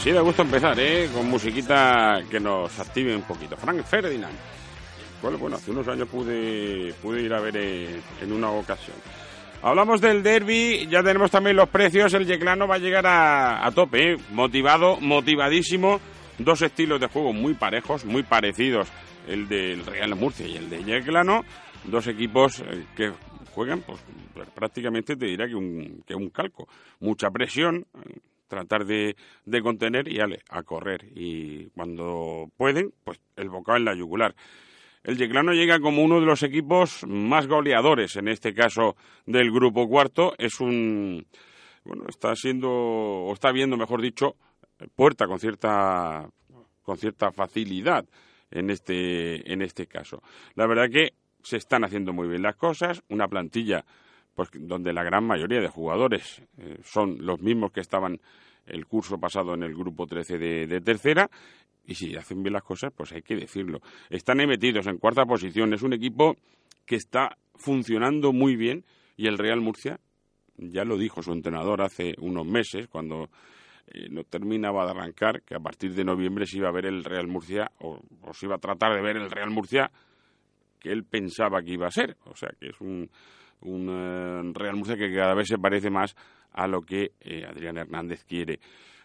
Así de gusto empezar, ¿eh? Con musiquita que nos active un poquito. Frank Ferdinand. Bueno, hace unos años pude, pude ir a ver en, una ocasión. Hablamos del derby, ya tenemos también los precios. El Yeclano va a llegar a, tope, ¿eh? motivado, motivadísimo. Dos estilos de juego muy parejos, muy parecidos, el del Real Murcia y el de Yeclano. Dos equipos eh, que juegan, pues prácticamente te diría que un, que un calco. Mucha presión, tratar de, de contener y ale, a correr. Y cuando pueden, pues el bocado en la yugular. El Yeclano llega como uno de los equipos más goleadores, en este caso del grupo cuarto. Es un. Bueno, está siendo, o está viendo, mejor dicho, puerta con cierta, con cierta facilidad en este, en este caso. La verdad que se están haciendo muy bien las cosas, una plantilla pues donde la gran mayoría de jugadores eh, son los mismos que estaban el curso pasado en el grupo 13 de, tercera y si hacen bien las cosas, pues hay que decirlo. Están metidos en cuarta posición, es un equipo que está funcionando muy bien y el Real Murcia, ya lo dijo su entrenador hace unos meses, cuando eh, no terminaba de arrancar, que a partir de noviembre se iba a ver el Real Murcia, o, se iba a tratar de ver el Real Murcia que él pensaba que iba a ser. O sea, que es un, un eh, Real Murcia que cada vez se parece más a lo que eh, Adrián Hernández quiere.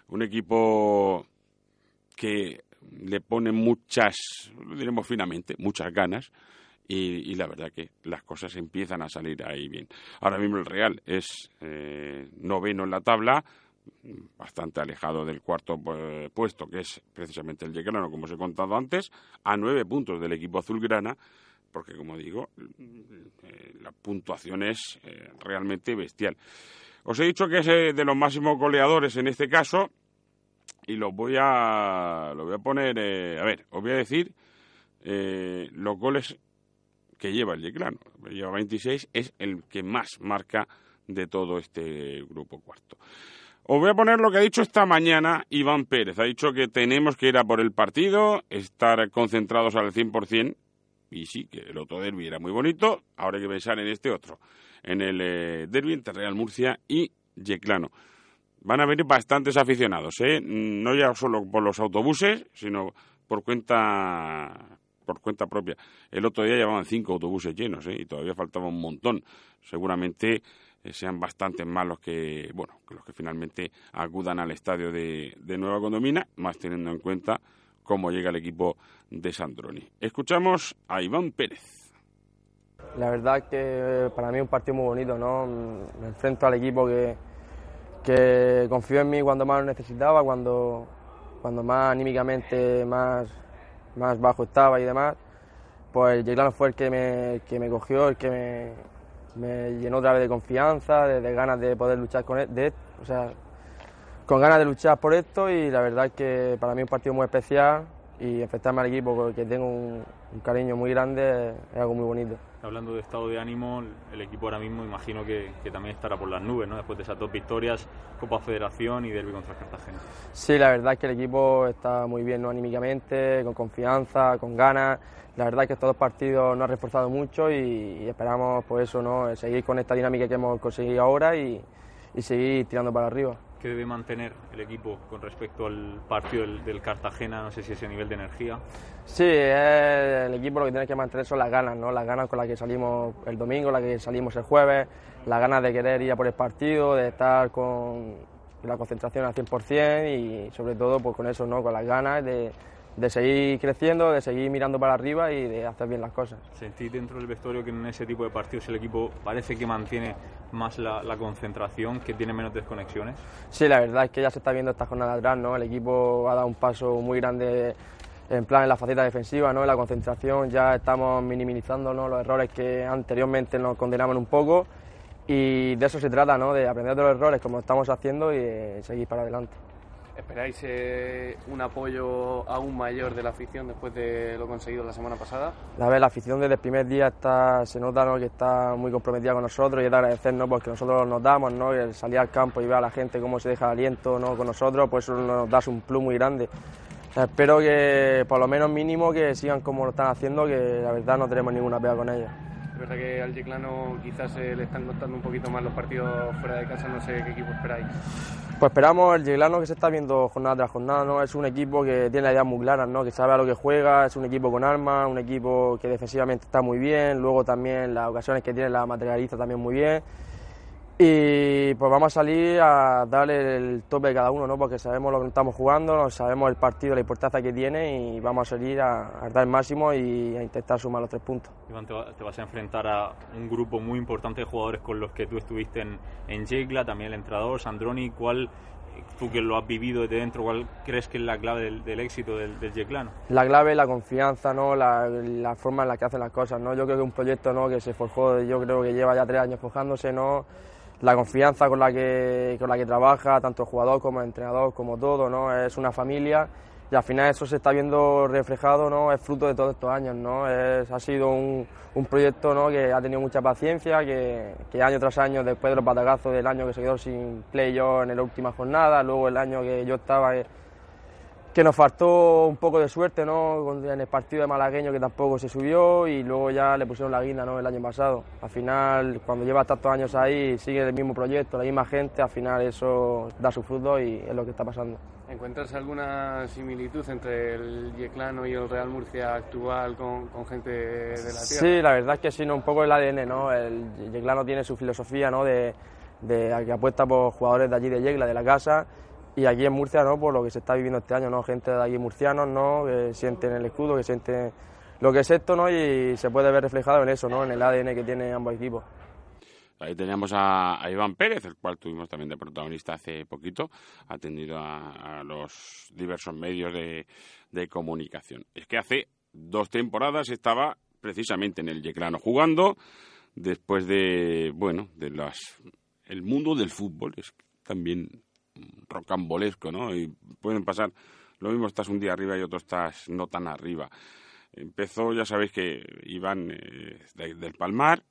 Un equipo que le pone muchas, diremos finamente, muchas ganas y, la verdad que las cosas empiezan a salir ahí bien. Ahora mismo el Real es eh, noveno en la tabla, bastante alejado del cuarto puesto, que es precisamente el Yequelano, como os he contado antes, a nueve puntos del equipo azulgrana porque como digo, eh, la puntuación es eh, realmente bestial. Os he dicho que es eh, de los máximos goleadores en este caso y lo voy a lo voy a poner, a ver, os voy a decir los goles que lleva el Yeclano. Lleva 26, es el que más marca de todo este grupo cuarto. Os voy a poner lo que ha dicho esta mañana Iván Pérez. Ha dicho que tenemos que ir a por el partido, estar concentrados al 100%, y sí, que el otro derby era muy bonito, ahora hay que pensar en este otro, en el eh, derby entre Real Murcia y Yeclano. Van a venir bastantes aficionados, ¿eh? no ya solo por los autobuses, sino por cuenta por cuenta propia. El otro día llevaban cinco autobuses llenos ¿eh? y todavía faltaba un montón. Seguramente eh, sean bastantes más los que, bueno, los que finalmente acudan al estadio de, de Nueva Condomina, más teniendo en cuenta cómo llega el equipo de Sandroni. Escuchamos a Iván Pérez. La verdad que para mí es un partido muy bonito, ¿no? Me enfrento al equipo que, que confió en mí cuando más lo necesitaba, cuando, cuando más anímicamente más, más bajo estaba y demás. Pues Yeclano fue el que me, que me cogió, el que me, llenó otra vez de confianza, de, ganas de poder luchar con él, de, o sea, con ganas de luchar por esto y la verdad es que para mí es un partido muy especial y enfrentarme al equipo porque tengo un, cariño muy grande es algo muy bonito. Hablando de estado de ánimo, el equipo ahora mismo imagino que, también estará por las nubes, ¿no? Después de esas dos victorias, Copa Federación y Derby contra Cartagena. Sí, la verdad es que el equipo está muy bien ¿no? anímicamente, con confianza, con ganas. La verdad es que estos dos partidos nos han reforzado mucho y, esperamos pues eso, ¿no? seguir con esta dinámica que hemos conseguido ahora y, y seguir tirando para arriba que debe mantener el equipo con respecto al partido del, Cartagena? No sé si ese nivel de energía. Sí, el equipo lo que tiene que mantener son las ganas, ¿no? Las ganas con las que salimos el domingo, las que salimos el jueves, las ganas de querer ir a por el partido, de estar con la concentración al 100% y sobre todo pues, con eso, ¿no? Con las ganas de de seguir creciendo, de seguir mirando para arriba y de hacer bien las cosas. ¿Sentís dentro del vestuario que en ese tipo de partidos el equipo parece que mantiene más la, concentración, que tiene menos desconexiones? Sí, la verdad es que ya se está viendo esta jornada atrás, ¿no? El equipo ha dado un paso muy grande en plan en la faceta defensiva, ¿no? En la concentración ya estamos minimizando los errores que anteriormente nos condenaban un poco y de eso se trata, ¿no? De aprender de los errores como estamos haciendo y seguir para adelante. ¿Esperáis eh, un apoyo aún mayor de la afición después de lo conseguido la semana pasada? La, ver, la afición desde el primer día está, se nota que está muy comprometida con nosotros y es de agradecernos porque nosotros nos damos, ¿no? el salir al campo y ver a la gente cómo se deja el aliento ¿no? con nosotros, pues eso nos da un plus muy grande. Espero que por lo menos mínimo que sigan como lo están haciendo, que la verdad no tenemos ninguna pega con ellos. Es verdad que al Yeclano quizás se le están costando un poquito más los partidos fuera de casa, no sé qué equipo esperáis. Pues esperamos el Yeglano que se está viendo jornada tras jornada, ¿no? Es un equipo que tiene la idea muy clara, ¿no? Que sabe a lo que juega, es un equipo con armas, un equipo que defensivamente está muy bien, luego también las ocasiones que tiene la materializa también muy bien. Y pues vamos a salir a darle el tope de cada uno, ¿no? Porque sabemos lo que estamos jugando, sabemos el partido, la importancia que tiene y vamos a salir a, dar el máximo y a intentar sumar los tres puntos. Iván, te, vas a enfrentar a un grupo muy importante de jugadores con los que tú estuviste en, en Yegla, también el entrenador Sandroni. ¿Cuál, tú que lo has vivido desde dentro, cuál crees que es la clave del, éxito del, del Yeclano? La clave es la confianza, ¿no? La, la, forma en la que hacen las cosas, ¿no? Yo creo que un proyecto, ¿no? Que se forjó, yo creo que lleva ya tres años forjándose, ¿no? La confianza con la que, con la que trabaja, tanto el jugador como el entrenador, como todo, ¿no? Es una familia y al final eso se está viendo reflejado, ¿no? Es fruto de todos estos años, ¿no? Es, ha sido un, proyecto, ¿no? Que ha tenido mucha paciencia, que, año tras año, después de los batagazos del año que se quedó sin play-off en la última jornada, luego el año que yo estaba que nos faltó un poco de suerte ¿no? en el partido de malagueño que tampoco se subió y luego ya le pusieron la guinda ¿no? el año pasado. Al final, cuando lleva tantos años ahí, sigue el mismo proyecto, la misma gente, al final eso da su fruto y es lo que está pasando. ¿Encuentras alguna similitud entre el Yeclano y el Real Murcia actual con, gente de la tierra? Sí, la verdad es que sí, ¿no? un poco el ADN, ¿no? El Yeclano tiene su filosofía ¿no? de, de que apuesta por jugadores de allí de Yecla, de la casa, y aquí en Murcia, ¿no? Por lo que se está viviendo este año, ¿no? Gente de aquí murcianos, ¿no? Que sienten el escudo, que sienten lo que es esto, ¿no? Y se puede ver reflejado en eso, ¿no? En el ADN que tienen ambos equipos. Ahí teníamos a, Iván Pérez, el cual tuvimos también de protagonista hace poquito, atendido a, los diversos medios de, de, comunicación. Es que hace dos temporadas estaba precisamente en el Yeclano jugando, después de, bueno, de las el mundo del fútbol, es también rocambolesco, ¿no? Y pueden pasar, lo mismo estás un día arriba y otro estás no tan arriba. Empezó, ya sabéis que Iván eh, del Palmar,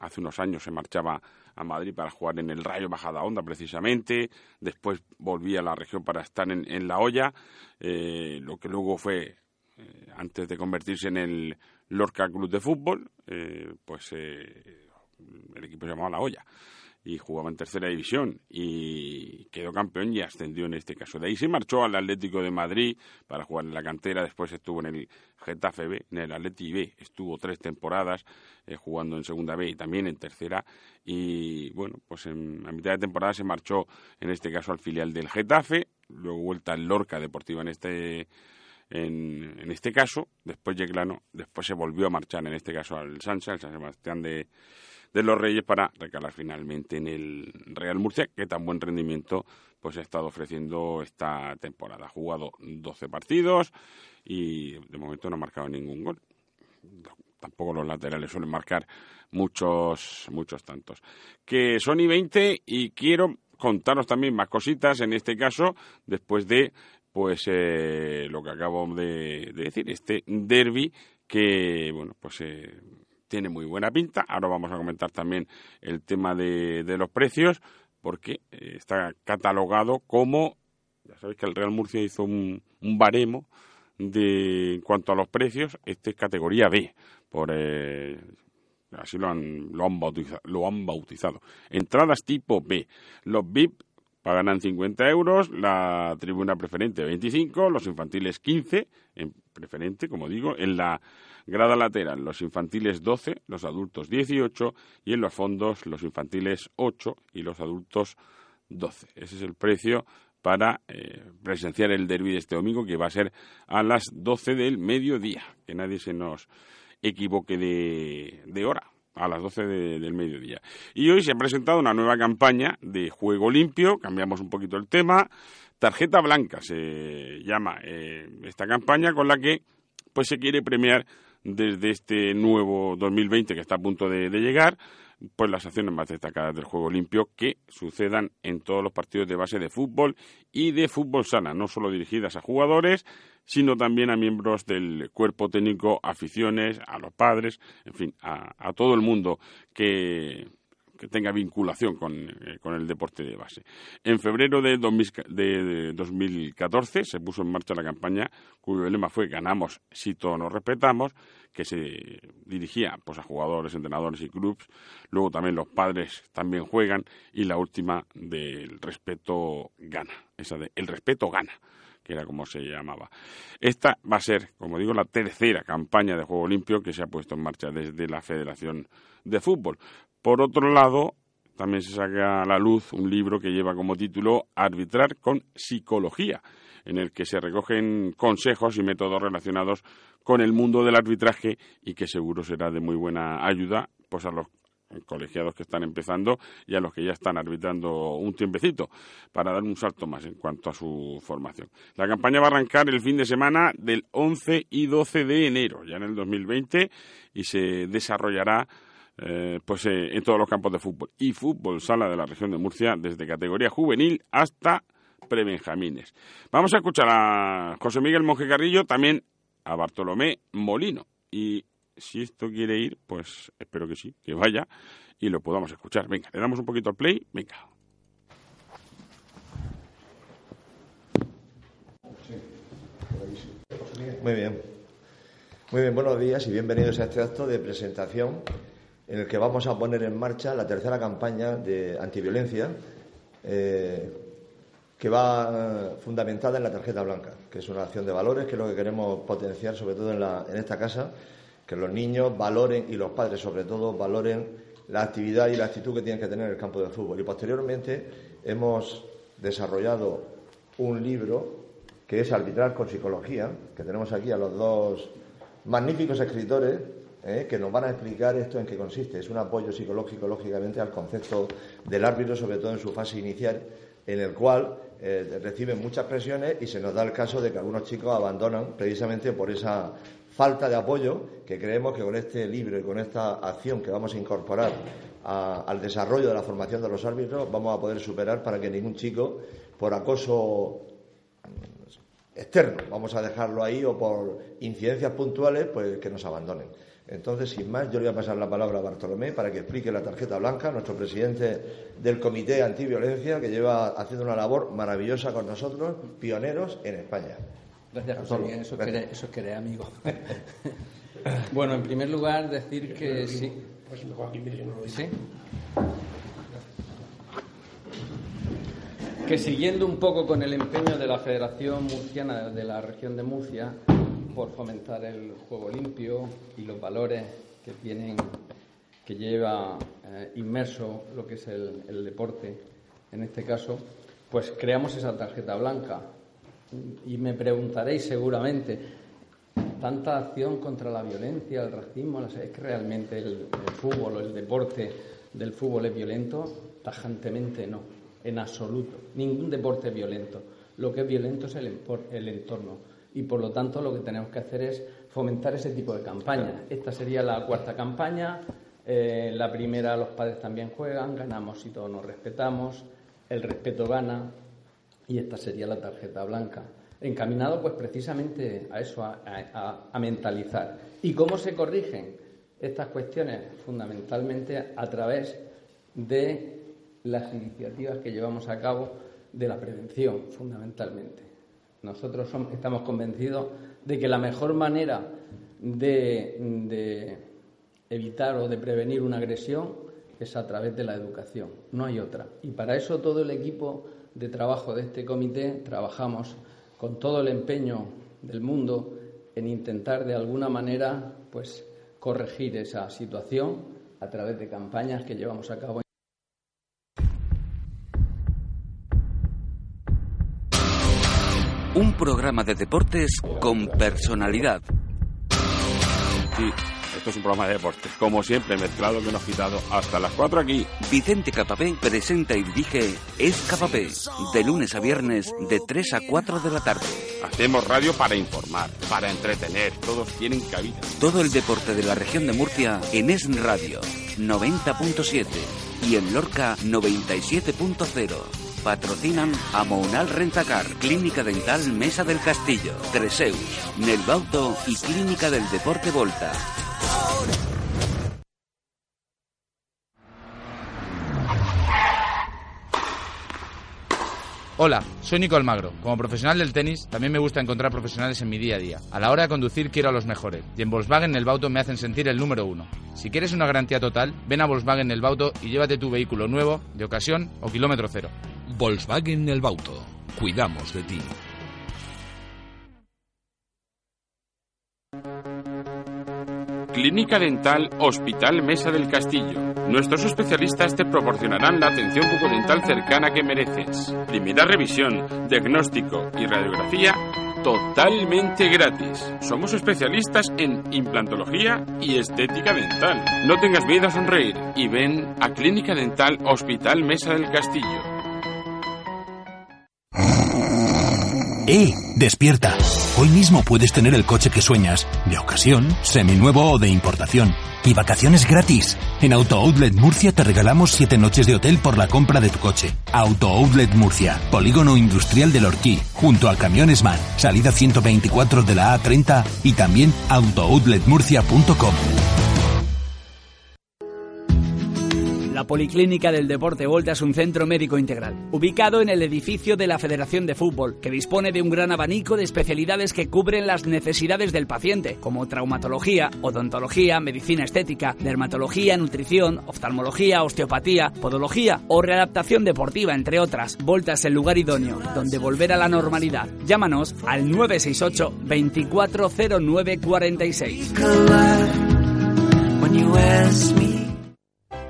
hace unos años se marchaba a Madrid para jugar en el Rayo Bajada Onda precisamente, después volvía a la región para estar en, La Hoya, eh, lo que luego fue, eh, antes de convertirse en el Lorca Club de Fútbol, pues el equipo se llamaba La Hoya y jugaba en tercera división y quedó campeón y ascendió en este caso. De ahí se marchó al Atlético de Madrid para jugar en la cantera, después estuvo en el Getafe B, en el Atleti B, estuvo tres temporadas eh, jugando en segunda B y también en tercera y bueno, pues en, a mitad de temporada se marchó en este caso al filial del Getafe, luego vuelta al Lorca Deportiva en este en, en este caso, después Yeclano, después se volvió a marchar en este caso al Sancha, al San Sebastián de de los Reyes para recalar finalmente en el Real Murcia, que tan buen rendimiento pues ha estado ofreciendo esta temporada. Ha jugado 12 partidos y de momento no ha marcado ningún gol. Tampoco los laterales suelen marcar muchos, muchos tantos. Que son y 20 y quiero contaros también más cositas en este caso, después de pues eh, lo que acabo de, decir, este derby que, bueno, pues eh, tiene muy buena pinta. Ahora vamos a comentar también el tema de, los precios, porque eh, está catalogado como, ya sabéis que el Real Murcia hizo un, baremo de en cuanto a los precios, este es categoría B, por eh, así lo han, lo han, bautizado, lo han bautizado. Entradas tipo B. Los VIP pagarán 50 euros, la tribuna preferente 25, los infantiles 15, en preferente, como digo, en la Grada lateral, los infantiles 12, los adultos 18 y en los fondos los infantiles 8 y los adultos 12. Ese es el precio para eh, presenciar el derby de este domingo que va a ser a las 12 del mediodía. Que nadie se nos equivoque de, hora a las 12 del mediodía. Y hoy se ha presentado una nueva campaña de juego limpio, cambiamos un poquito el tema, tarjeta blanca se llama eh, esta campaña con la que pues se quiere premiar desde este nuevo 2020 que está a punto de, llegar, pues las acciones más destacadas del juego limpio que sucedan en todos los partidos de base de fútbol y de fútbol sana, no solo dirigidas a jugadores, sino también a miembros del cuerpo técnico, aficiones, a los padres, en fin, a, todo el mundo que que tenga vinculación con, eh, con, el deporte de base. En febrero de, de, 2014 se puso en marcha la campaña cuyo lema fue ganamos si todos nos respetamos, que se dirigía pues, a jugadores, entrenadores y clubes. Luego también los padres también juegan y la última del respeto gana, esa de el respeto gana que era como se llamaba. Esta va a ser, como digo, la tercera campaña de juego limpio que se ha puesto en marcha desde la Federación de Fútbol. Por otro lado, también se saca a la luz un libro que lleva como título Arbitrar con psicología, en el que se recogen consejos y métodos relacionados con el mundo del arbitraje y que seguro será de muy buena ayuda pues a los colegiados que están empezando y a los que ya están arbitrando un tiempecito para dar un salto más en cuanto a su formación. La campaña va a arrancar el fin de semana del 11 y 12 de enero, ya en el 2020, y se desarrollará eh, pues eh, en todos los campos de fútbol y fútbol sala de la región de Murcia, desde categoría juvenil hasta prebenjamines. Vamos a escuchar a José Miguel Monje Carrillo, también a Bartolomé Molino y si esto quiere ir, pues espero que sí, que vaya y lo podamos escuchar. Venga, le damos un poquito al play, venga. Muy bien. Muy bien, buenos días y bienvenidos a este acto de presentación en el que vamos a poner en marcha la tercera campaña de antiviolencia eh, que va fundamentada en la tarjeta blanca, que es una acción de valores, que es lo que queremos potenciar sobre todo en, en esta casa que los niños valoren y los padres sobre todo valoren la actividad y la actitud que tienen que tener en el campo de fútbol. Y posteriormente hemos desarrollado un libro que es Arbitrar con Psicología, que tenemos aquí a los dos magníficos escritores eh, que nos van a explicar esto en qué consiste. Es un apoyo psicológico, lógicamente, al concepto del árbitro, sobre todo en su fase inicial, en el cual eh, reciben muchas presiones y se nos da el caso de que algunos chicos abandonan precisamente por esa falta de apoyo que creemos que con este libro y con esta acción que vamos a incorporar al desarrollo de la formación de los árbitros vamos a poder superar para que ningún chico por acoso externo, vamos a dejarlo ahí, o por incidencias puntuales, pues que nos abandonen. Entonces, sin más, yo le voy a pasar la palabra a Bartolomé para que explique la tarjeta blanca, nuestro presidente del Comité Antiviolencia, que lleva haciendo una labor maravillosa con nosotros, pioneros en España. Gracias, José Eso, es querer, amigo. bueno, en primer lugar, decir que sí. Pues ¿Sí? Que siguiendo un poco con el empeño de la Federación Murciana de la región de Murcia por fomentar el juego limpio y los valores que tienen, que lleva eh, inmerso lo que es el deporte, en este caso, pues creamos esa tarjeta blanca y me preguntaréis seguramente, ¿tanta acción contra la violencia, el racismo? ¿Es que realmente el, fútbol o el deporte del fútbol es violento? Tajantemente no, en absoluto. Ningún deporte es violento. Lo que es violento es el, el entorno. Y por lo tanto lo que tenemos que hacer es fomentar ese tipo de campañas. Esta sería la cuarta campaña. Eh, la primera, los padres también juegan, ganamos y todos nos respetamos. El respeto gana, y esta sería la tarjeta blanca. Encaminado pues precisamente a eso, a, mentalizar. ¿Y cómo se corrigen estas cuestiones? Fundamentalmente a través de las iniciativas que llevamos a cabo de la prevención, fundamentalmente. Nosotros estamos convencidos de que la mejor manera de, de, evitar o de prevenir una agresión es a través de la educación, no hay otra. Y para eso todo el equipo de trabajo de este comité trabajamos con todo el empeño del mundo en intentar de alguna manera pues corregir esa situación a través de campañas que llevamos a cabo. Programa de deportes con personalidad. Esto es un programa de deportes, como siempre, mezclado que nos quitado hasta las 4 aquí. Vicente Capapé presenta y dirige Es Capapé, de lunes a viernes, de 3 a 4 de la tarde. Hacemos radio para informar, para entretener, todos tienen cabida. Todo el deporte de la región de Murcia en Es Radio, 90.7 y en Lorca 97.0. Patrocinan a Mounal Rentacar, Clínica Dental Mesa del Castillo, Treseus, Nelbauto y Clínica del Deporte Volta. Hola, soy Nico Almagro. Como profesional del tenis, también me gusta encontrar profesionales en mi día a día. A la hora de conducir quiero a los mejores. Y en Volkswagen El Bauto me hacen sentir el número uno. Si quieres una garantía total, ven a Volkswagen El Bauto y llévate tu vehículo nuevo, de ocasión o kilómetro cero. Volkswagen El Bauto. Cuidamos de ti. Clínica Dental Hospital Mesa del Castillo. Nuestros especialistas te proporcionarán la atención bucodental cercana que mereces. Primera revisión, diagnóstico y radiografía totalmente gratis. Somos especialistas en implantología y estética dental. No tengas miedo a sonreír y ven a Clínica Dental Hospital Mesa del Castillo. ¡Eh! ¡Despierta! Hoy mismo puedes tener el coche que sueñas, de ocasión, seminuevo o de importación. Y vacaciones gratis. En Auto Outlet Murcia te regalamos 7 noches de hotel por la compra de tu coche. Auto Outlet Murcia, Polígono Industrial del Orquí, junto a Camiones Man, salida 124 de la A30 y también autooutletmurcia.com. La Policlínica del Deporte Volta es un centro médico integral, ubicado en el edificio de la Federación de Fútbol, que dispone de un gran abanico de especialidades que cubren las necesidades del paciente, como traumatología, odontología, medicina estética, dermatología, nutrición, oftalmología, osteopatía, podología o readaptación deportiva, entre otras. Volta es el lugar idóneo, donde volver a la normalidad. Llámanos al 968 240946.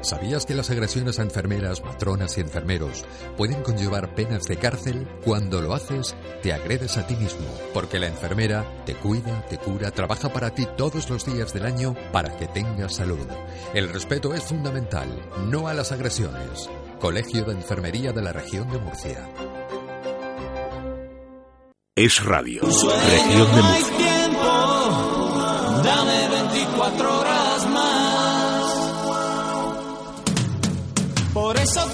¿Sabías que las agresiones a enfermeras, matronas y enfermeros pueden conllevar penas de cárcel? Cuando lo haces, te agredes a ti mismo, porque la enfermera te cuida, te cura, trabaja para ti todos los días del año para que tengas salud. El respeto es fundamental, no a las agresiones. Colegio de Enfermería de la Región de Murcia. Es Radio, Región de Murcia. Dame 24 horas Por eso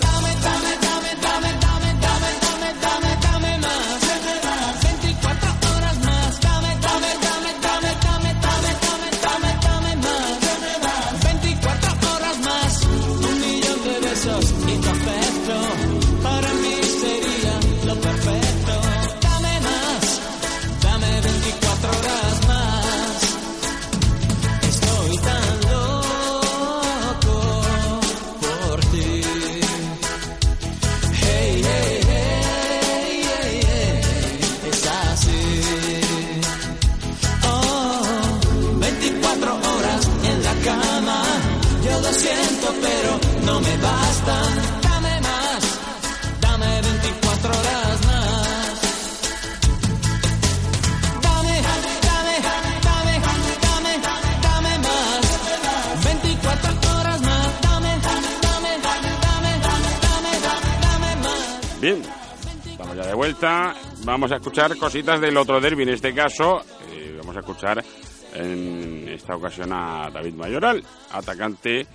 vuelta. Vamos a escuchar cositas del otro derby. En este caso, eh, vamos a escuchar en esta ocasión a David Mayoral, atacante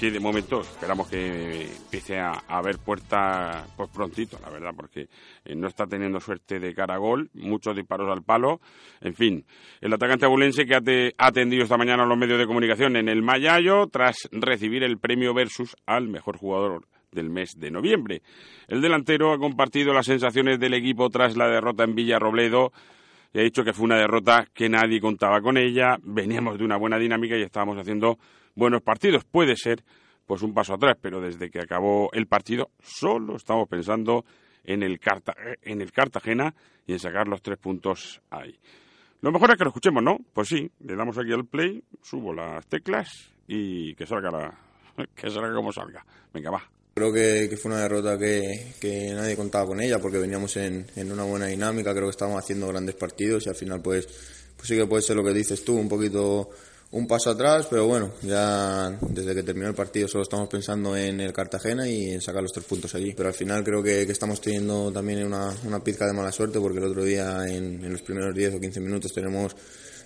que de momento esperamos que empiece a, a ver puerta pues prontito, la verdad, porque eh, no está teniendo suerte de cara a gol, muchos disparos al palo, en fin. El atacante abulense que ha atendido esta mañana a los medios de comunicación en el Mayayo tras recibir el premio Versus al mejor jugador del mes de noviembre. El delantero ha compartido las sensaciones del equipo tras la derrota en Villarrobledo y ha dicho que fue una derrota que nadie contaba con ella, veníamos de una buena dinámica y estábamos haciendo buenos partidos. Puede ser pues un paso atrás, pero desde que acabó el partido solo estamos pensando en el, Carta- en el Cartagena y en sacar los tres puntos ahí. Lo mejor es que lo escuchemos, ¿no? Pues sí, le damos aquí al play, subo las teclas y que salga la, que salga como salga. Venga, va. Creo que, que fue una derrota que, nadie contaba con ella porque veníamos en, en una buena dinámica, creo que estábamos haciendo grandes partidos y al final pues, pues sí que puede ser lo que dices tú, un poquito un paso atrás, pero bueno, ya desde que terminó el partido solo estamos pensando en el Cartagena y en sacar los tres puntos allí. Pero al final creo que, estamos teniendo también una, una pizca de mala suerte porque el otro día en, en los primeros 10 o 15 minutos tenemos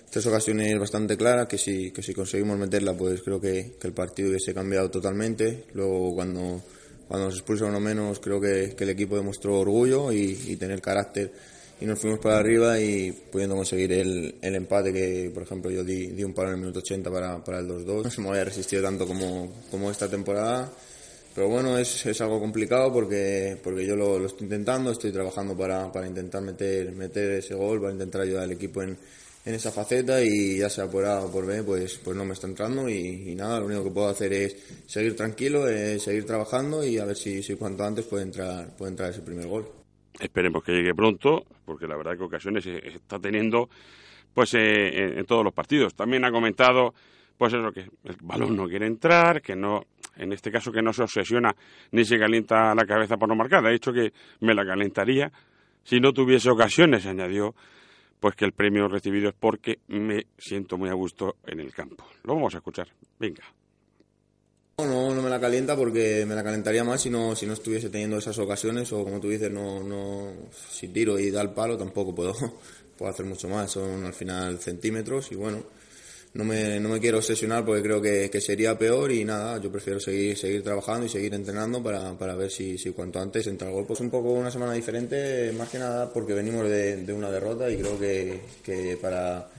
tres ocasiones bastante claras que si, que si conseguimos meterla pues creo que, que el partido hubiese cambiado totalmente. Luego cuando, cuando nos expulsa uno menos creo que, que el equipo demostró orgullo y, y tener carácter y nos fuimos para arriba y pudiendo conseguir el, el empate que por ejemplo yo di, di un palo en el minuto 80 para, para el 2-2. No se me había resistido tanto como, como esta temporada pero bueno, es, es algo complicado porque, porque yo lo, lo estoy intentando, estoy trabajando para, para intentar meter, meter ese gol, para intentar ayudar al equipo en, en esa faceta y ya sea por A o por B, pues, pues no me está entrando y, nada, lo único que puedo hacer es seguir tranquilo, eh, seguir trabajando y a ver si, si cuanto antes puede entrar, puede entrar ese primer gol. Esperemos que llegue pronto, porque la verdad que ocasiones está teniendo pues eh, en, en todos los partidos. También ha comentado pues eso que el balón no quiere entrar, que no en este caso que no se obsesiona ni se calienta la cabeza por no marcar. Ha dicho que me la calentaría si no tuviese ocasiones, añadió pues que el premio recibido es porque me siento muy a gusto en el campo. Lo vamos a escuchar. Venga. No, no me la calienta porque me la calentaría más si no, si no estuviese teniendo esas ocasiones o como tú dices, no, no, si tiro y da el palo tampoco puedo, puedo hacer mucho más, son al final centímetros y bueno, no me, no me quiero obsesionar porque creo que, que sería peor y nada, yo prefiero seguir, seguir trabajando y seguir entrenando para, para ver si, si cuanto antes entra el gol. Pues un poco una semana diferente, más que nada porque venimos de, de una derrota y creo que, que para,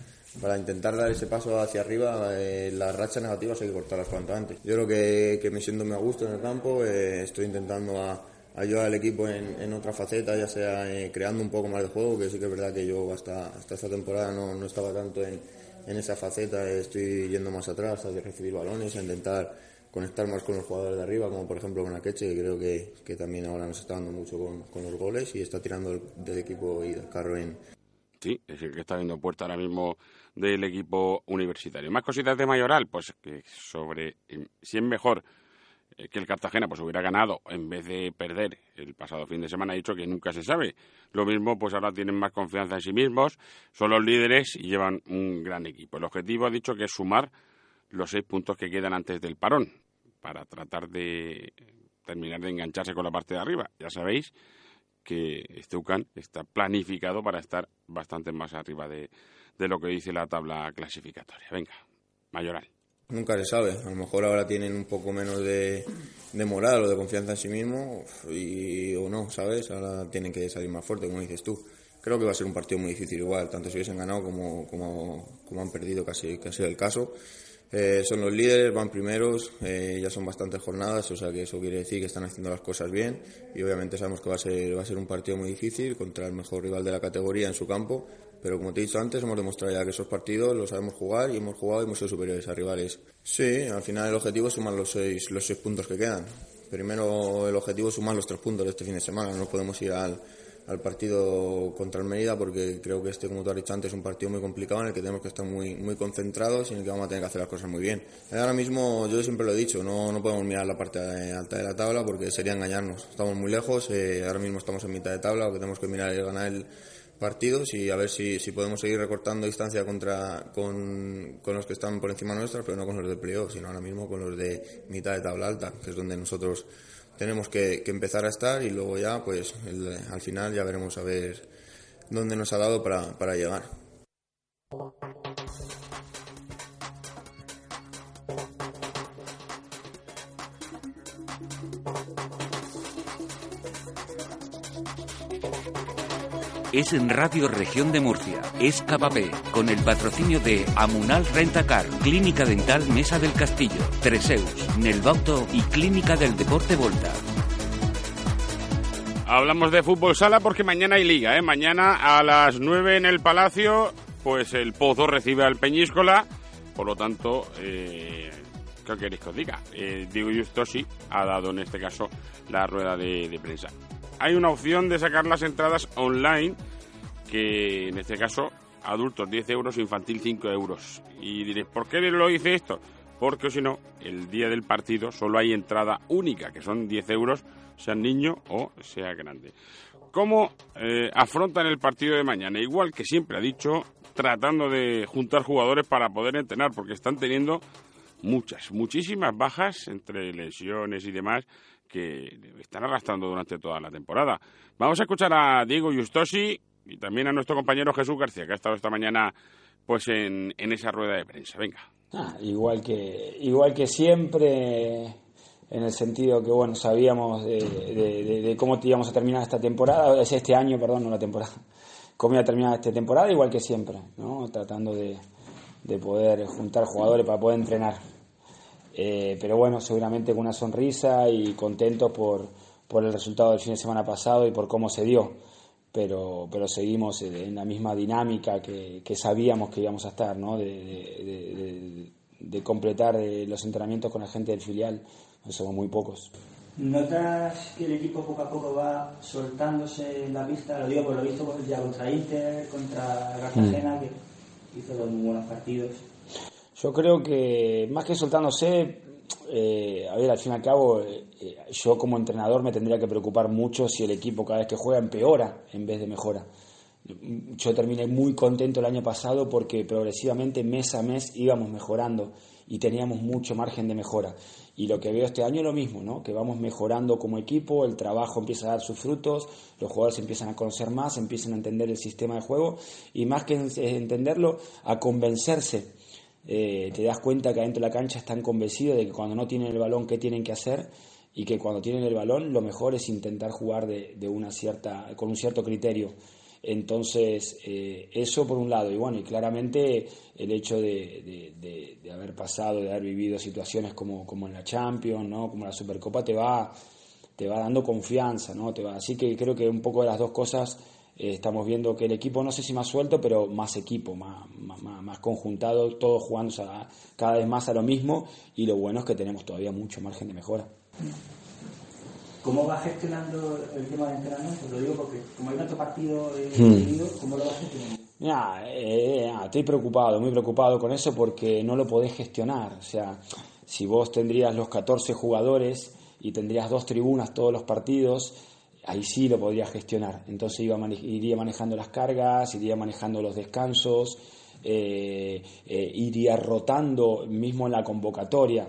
para intentar dar ese paso hacia arriba, eh, las rachas negativas hay que cortarlas cuanto antes. Yo creo que, que me siento muy a gusto en el campo, eh, estoy intentando ayudar al equipo en, en otra faceta, ya sea eh, creando un poco más de juego, que sí que es verdad que yo hasta, hasta esta temporada no, no estaba tanto en, en esa faceta, estoy yendo más atrás, a recibir balones, a intentar conectar más con los jugadores de arriba, como por ejemplo con Akeche, que creo que, que también ahora nos está dando mucho con, con los goles y está tirando del, del equipo y del carro en, Sí, es el que está viendo puerta ahora mismo del equipo universitario. Más cositas de Mayoral, pues que sobre eh, si es mejor que el Cartagena pues hubiera ganado en vez de perder el pasado fin de semana, ha dicho que nunca se sabe. Lo mismo, pues ahora tienen más confianza en sí mismos, son los líderes y llevan un gran equipo. El objetivo ha dicho que es sumar los seis puntos que quedan antes del parón para tratar de terminar de engancharse con la parte de arriba. Ya sabéis que este UCAN está planificado para estar bastante más arriba de, de lo que dice la tabla clasificatoria. Venga, Mayoral. Nunca se sabe, a lo mejor ahora tienen un poco menos de, moral o de confianza en sí mismo y, o no, ¿sabes? Ahora tienen que salir más fuerte, como dices tú. Creo que va a ser un partido muy difícil igual, tanto si hubiesen ganado como, como, como han perdido, casi, que ha sido el caso. Eh, son los líderes, van primeros, eh, ya son bastantes jornadas, o sea que eso quiere decir que están haciendo las cosas bien y obviamente sabemos que va a ser, va a ser un partido muy difícil contra el mejor rival de la categoría en su campo, pero como te he dicho antes, hemos demostrado ya que esos partidos los sabemos jugar y hemos jugado y hemos sido superiores a rivales. Sí, al final el objetivo es sumar los seis, los seis puntos que quedan. Primero el objetivo es sumar los tres puntos de este fin de semana, no podemos ir al, al partido contra el Mérida porque creo que este, como tú has dicho antes, es un partido muy complicado en el que tenemos que estar muy, muy concentrados y en el que vamos a tener que hacer las cosas muy bien. Ahora mismo, yo siempre lo he dicho, no, no podemos mirar la parte alta de la tabla porque sería engañarnos. Estamos muy lejos, eh, ahora mismo estamos en mitad de tabla, lo que tenemos que mirar es ganar el partidos y a ver si, si podemos seguir recortando distancia contra con, con los que están por encima nuestras, pero no con los de playoff, sino ahora mismo con los de mitad de tabla alta, que es donde nosotros tenemos que, empezar a estar y luego ya, pues al final ya veremos a ver dónde nos ha dado para, para llegar. Es en Radio Región de Murcia, es Capapé, con el patrocinio de Amunal Rentacar, Clínica Dental Mesa del Castillo, Treseus, Nelbauto y Clínica del Deporte Volta. Hablamos de fútbol sala porque mañana hay liga, ¿eh? Mañana a las 9 en el Palacio, pues el Pozo recibe al Peñíscola, por lo tanto, eh, ¿qué queréis que os diga? Eh, Diego Justosi ha dado en este caso la rueda de prensa. Hay una opción de sacar las entradas online, que en este caso adultos 10 euros, infantil 5 euros. Y diréis, ¿por qué lo dice esto? Porque si no, el día del partido solo hay entrada única, que son 10 euros, sea niño o sea grande. ¿Cómo eh, afrontan el partido de mañana? Igual que siempre ha dicho, tratando de juntar jugadores para poder entrenar, porque están teniendo muchas, muchísimas bajas entre lesiones y demás que están arrastrando durante toda la temporada. Vamos a escuchar a Diego Justosi y también a nuestro compañero Jesús García, que ha estado esta mañana pues en, en esa rueda de prensa. Venga. Ah, igual que igual que siempre en el sentido que bueno sabíamos de, de- de- de cómo íbamos a terminar esta temporada es este año perdón no la temporada cómo iba a terminar esta temporada igual que siempre no tratando de, de poder juntar jugadores para poder entrenar Eh, pero bueno, seguramente con una sonrisa y contento por, por el resultado del fin de semana pasado y por cómo se dio. Pero, pero seguimos en la misma dinámica que, que sabíamos que íbamos a estar, ¿no? de, de- de- de- completar eh, los entrenamientos con la gente del filial. Somos muy pocos. ¿Notas que el equipo poco a poco va soltándose en la pista? Lo digo por lo visto pues, ya contra Inter, contra Cartagena, que hizo dos muy buenos partidos. Yo creo que más que soltándose, eh, a ver, al fin y al cabo, eh, eh, yo como entrenador me tendría que preocupar mucho si el equipo cada vez que juega empeora en vez de mejora. Yo terminé muy contento el año pasado porque progresivamente mes a mes íbamos mejorando y teníamos mucho margen de mejora. Y lo que veo este año es lo mismo, ¿no? que vamos mejorando como equipo, el trabajo empieza a dar sus frutos, los jugadores empiezan a conocer más, empiezan a entender el sistema de juego y más que en- entenderlo, a convencerse. Eh, te das cuenta que adentro de la cancha están convencidos de que cuando no tienen el balón, ¿qué tienen que hacer? Y que cuando tienen el balón, lo mejor es intentar jugar de, una cierta, con un cierto criterio. Entonces, eh, eso por un lado, y bueno, y claramente el hecho de, de- de- haber pasado, de haber vivido situaciones como, como en la Champions, ¿no? como la Supercopa, te va, te va dando confianza, ¿no? Te va, así que creo que un poco de las dos cosas eh, estamos viendo que el equipo, no sé si más suelto, pero más equipo, más, más, más- conjuntado, todos jugando cada vez más a lo mismo, y lo bueno es que tenemos todavía mucho margen de mejora. ¿Cómo va gestionando el tema de entrenamiento? Lo digo porque como hay tanto partido eh, Hmm. ¿cómo lo vas gestionando? Eh, estoy preocupado, muy preocupado con eso porque no lo podés gestionar. O sea, si vos tendrías los 14 jugadores y tendrías dos tribunas todos los partidos, ahí sí lo podrías gestionar. Entonces iba mane- iría manejando las cargas, iría manejando los descansos, eh, eh, iría rotando mismo en la convocatoria.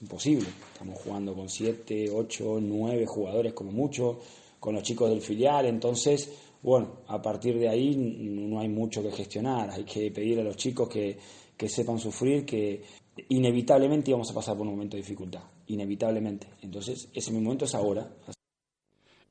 Imposible. Estamos jugando con 7, 8, 9 jugadores como mucho, con los chicos del filial. Entonces, bueno, a partir de ahí no hay mucho que gestionar. Hay que pedir a los chicos que, que sepan sufrir, que inevitablemente íbamos a pasar por un momento de dificultad. Inevitablemente. Entonces, ese momento es ahora.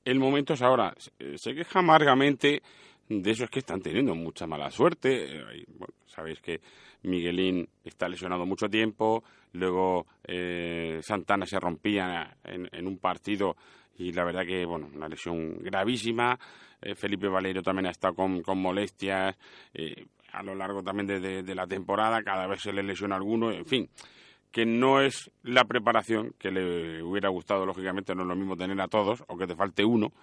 El momento es ahora. Se- Se queja amargamente de esos que están teniendo mucha mala suerte. Eh, sabéis que Miguelín está lesionado mucho tiempo, luego eh, Santana se rompía en, en un partido y la verdad que, bueno, una lesión gravísima. Eh, Felipe Valero también ha estado con, con molestias eh, a lo largo también de, de- de la temporada, cada vez se le lesiona alguno, en fin que no es la preparación que le hubiera gustado, lógicamente no es lo mismo tener a todos o que te falte uno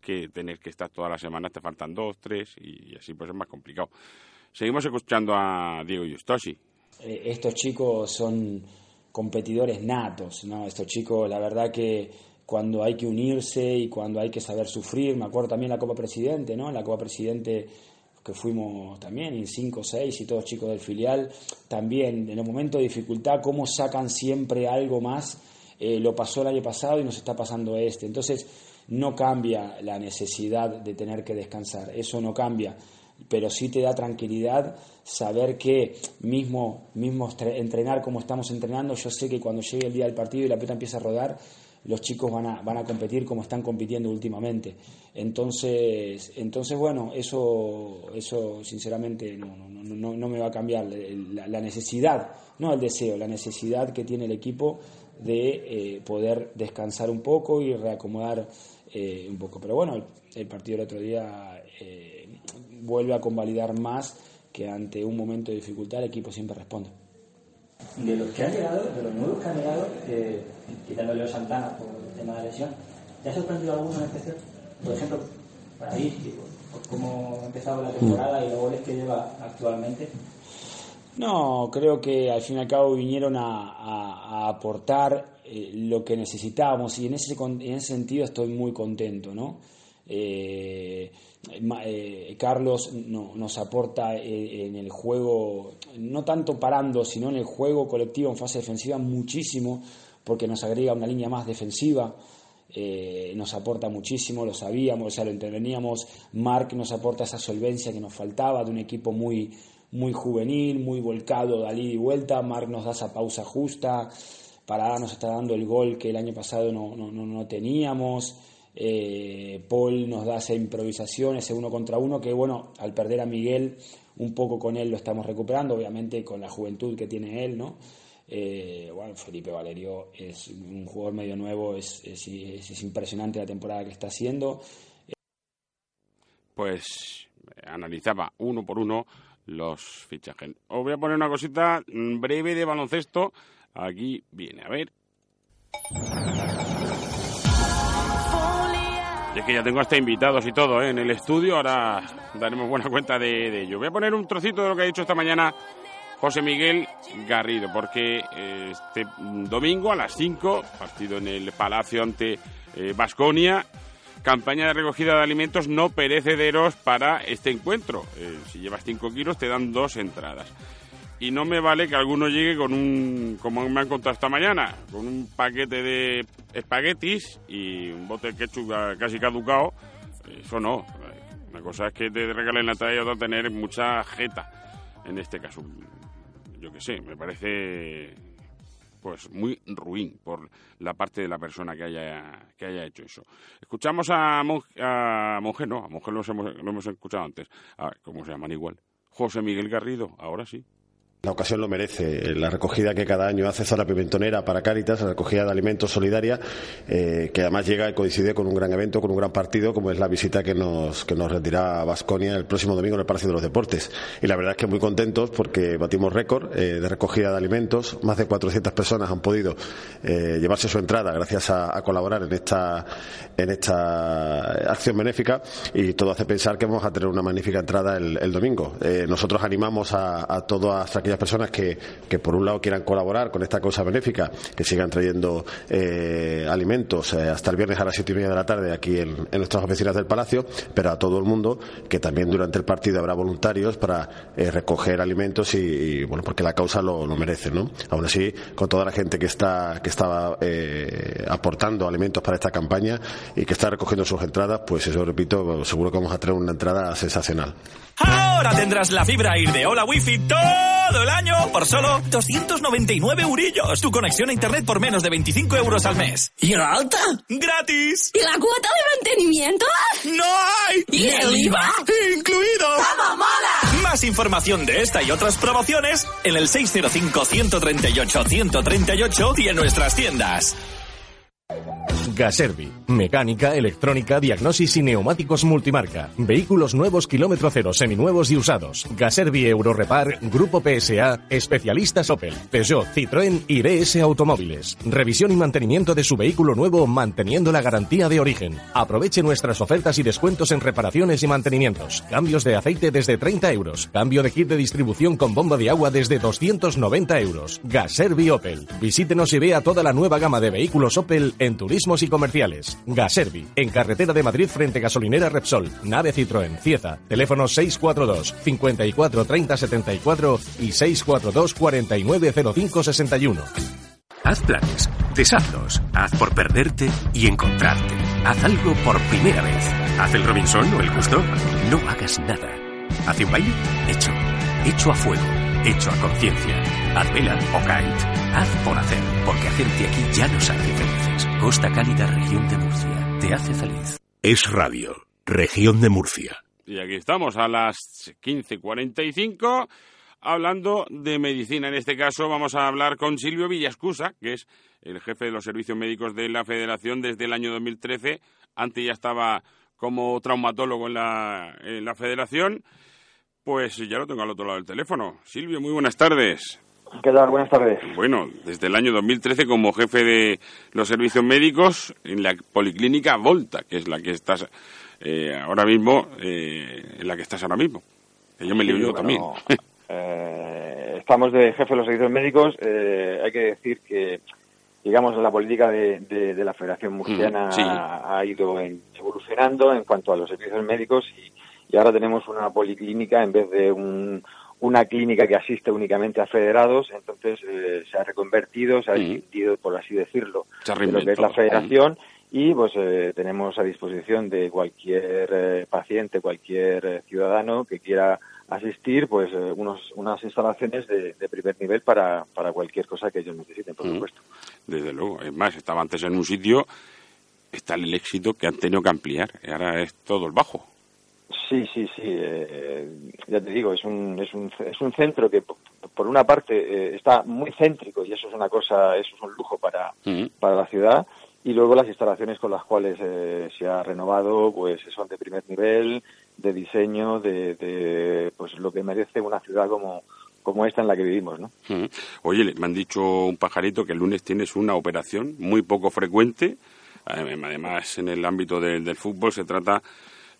que tener que estar todas las semanas, te faltan dos, tres y así pues es más complicado. Seguimos escuchando a Diego Justosi. Eh, estos chicos son competidores natos, ¿no? Estos chicos, la verdad que cuando hay que unirse y cuando hay que saber sufrir, me acuerdo también la Copa Presidente, ¿no? La Copa Presidente que fuimos también en 5 o 6 y todos chicos del filial, también en el momento de dificultad, cómo sacan siempre algo más, eh, lo pasó el año pasado y nos está pasando este. Entonces, no cambia la necesidad de tener que descansar, eso no cambia pero sí te da tranquilidad saber que mismo, mismo entrenar como estamos entrenando, yo sé que cuando llegue el día del partido y la pelota empieza a rodar, los chicos van a, van a competir como están compitiendo últimamente. Entonces, entonces bueno, eso, eso sinceramente no, no, no, no- me va a cambiar. La, la necesidad, no el deseo, la necesidad que tiene el equipo de eh, poder descansar un poco y reacomodar eh, un poco. Pero bueno, el, el partido del otro día eh, vuelve a convalidar más que ante un momento de dificultad el equipo siempre responde. De los que han llegado, de los nuevos que han llegado, eh, quitando Leo Santana por el tema de lesión, ¿te ha sorprendido alguno en especial? Por ejemplo, para ir, por cómo ha empezado la temporada y los goles que lleva actualmente. No, creo que al fin y al cabo vinieron a, a- aportar eh, lo que necesitábamos y en ese, en ese sentido estoy muy contento, ¿no? Eh, eh, Carlos no- nos aporta eh, en el juego, no tanto parando, sino en el juego colectivo en fase defensiva muchísimo, porque nos agrega una línea más defensiva. eh, nos aporta muchísimo, lo sabíamos, o sea, lo interveníamos. Marc nos aporta esa solvencia que nos faltaba de un equipo muy, muy juvenil, muy volcado de ida y vuelta. Marc nos da esa pausa justa. Parada nos está dando el gol que el año pasado no, no, no teníamos. Eh, Paul nos da esa improvisación, ese uno contra uno, que bueno, al perder a Miguel, un poco con él lo estamos recuperando, obviamente con la juventud que tiene él, ¿no? Eh, bueno, Felipe Valerio es un jugador medio nuevo, es, es, es- es impresionante la temporada que está haciendo. Pues analizaba uno por uno los fichajes. Os voy a poner una cosita mm, breve de baloncesto. Aquí viene, a ver. Es que ya tengo hasta invitados y todo ¿eh? en el estudio. Ahora daremos buena cuenta de, ello. Voy a poner un trocito de lo que ha dicho esta mañana José Miguel Garrido, porque eh, este domingo a las 5, partido en el Palacio ante Vasconia, campaña de recogida de alimentos no perecederos para este encuentro. Eh, si llevas 5 kilos te dan dos entradas. Y no me vale que alguno llegue con un, como me han contado esta mañana, con un paquete de espaguetis y un bote de ketchup ah, casi caducado. Eso no. Una cosa es que te regalen la entrada y otra tener mucha jeta. En este caso, yo qué sé, me parece pues muy ruin por la parte de la persona que haya que haya hecho eso. Escuchamos a, a Monje, no, a Monje lo hemos, lo hemos escuchado antes. A, ¿Cómo se llaman igual? José Miguel Garrido, ahora sí. La ocasión lo merece. La recogida que cada año hace Zona Pimentonera para Cáritas, la recogida de alimentos solidaria, eh, que además llega y coincide con un gran evento, con un gran partido, como es la visita que nos, que nos rendirá Basconia el próximo domingo en el Palacio de los Deportes. Y la verdad es que muy contentos porque batimos récord eh, de recogida de alimentos. Más de 400 personas han podido eh, llevarse su entrada gracias a, colaborar en esta, en esta acción benéfica y todo hace pensar que vamos a tener una magnífica entrada el, domingo. Nosotros animamos a, a todas aquellas personas que, por un lado, quieran colaborar con esta causa benéfica, que sigan trayendo eh, alimentos eh, hasta el viernes a las siete y media de la tarde aquí en, nuestras oficinas del Palacio, pero a todo el mundo que también durante el partido habrá voluntarios para eh, recoger alimentos y, bueno, porque la causa lo, merece, ¿no? Aún así, con toda la gente que está que estaba eh, aportando alimentos para esta campaña y que está recogiendo sus entradas, pues eso repito, seguro que vamos a tener una entrada sensacional. Ahora tendrás la fibra ir de Hola Wifi todo el año por solo 299 eurillos. Tu conexión a internet por menos de 25 euros al mes. ¿Y el alta? ¡Gratis! ¿Y la cuota de mantenimiento? ¡No hay! ¿Y el IVA? ¡Incluido! ¡Vamos, mola! Más información de esta y otras promociones en el 605-138-138 y en nuestras tiendas. Gaservi. Mecánica, electrónica, diagnosis y neumáticos multimarca. Vehículos nuevos, kilómetro cero, seminuevos y usados. Gaservi Eurorepar, Grupo PSA, especialistas Opel, Peugeot, Citroën y DS Automóviles. Revisión y mantenimiento de su vehículo nuevo manteniendo la garantía de origen. Aproveche nuestras ofertas y descuentos en reparaciones y mantenimientos. Cambios de aceite desde 30 euros. Cambio de kit de distribución con bomba de agua desde 290 euros. Gaservi Opel. Visítenos y vea toda la nueva gama de vehículos Opel en turismos y comerciales. Gaservi, en carretera de Madrid frente gasolinera Repsol, nave Citroën, Cieza, teléfono 642 54 30 74 y 642 49 05 61. Haz planes, deshazlos, haz por perderte y encontrarte. Haz algo por primera vez. Haz el Robinson o el Gusto. No hagas nada. Haz un baile. Hecho. Hecho a fuego. Hecho a conciencia. Haz vela o kite. Haz por hacer, porque hacerte aquí ya nos hace felices. Costa Cálida, región de Murcia. Te hace feliz. Es Radio, región de Murcia. Y aquí estamos a las 15.45 hablando de medicina. En este caso vamos a hablar con Silvio Villascusa, que es el jefe de los servicios médicos de la Federación desde el año 2013. Antes ya estaba como traumatólogo en la, en la Federación. Pues ya lo tengo al otro lado del teléfono. Silvio, muy buenas tardes. ¿Qué tal? Buenas tardes. Bueno, desde el año 2013 como jefe de los servicios médicos en la Policlínica Volta, que es la que estás eh, ahora mismo, eh, en la que estás ahora mismo. Que yo me lío Sí, yo bueno, también. eh, estamos de jefe de los servicios médicos. eh, hay que decir que, digamos, la política de, de- de la Federación Murciana Mm, sí. ha ido en- evolucionando en cuanto a los servicios médicos y, y ahora tenemos una policlínica en vez de un- una clínica que asiste únicamente a federados. Entonces eh, se ha reconvertido, se ha Mm. distinguido, por así decirlo, de lo que es la federación y pues eh, tenemos a disposición de cualquier eh, paciente, cualquier eh, ciudadano que quiera asistir, pues eh, unos, unas instalaciones de, de primer nivel para, para cualquier cosa que ellos necesiten, por Mm. supuesto. Desde luego. Es más, estaba antes en un sitio, está el éxito que han tenido que ampliar. Y ahora es todo el bajo. Sí, sí, sí. eh, ya te digo, es un, es un, es un centro que po- por una parte eh, está muy céntrico y eso es una cosa, eso es un lujo para, para la ciudad y luego las instalaciones con las cuales eh, se ha renovado pues son de primer nivel, de diseño, de, de, pues lo que merece una ciudad como como esta en la que vivimos, ¿no? Mm. Oye, le- me han dicho un pajarito que el lunes tienes una operación muy poco frecuente. Además, en el ámbito del- del fútbol se trata,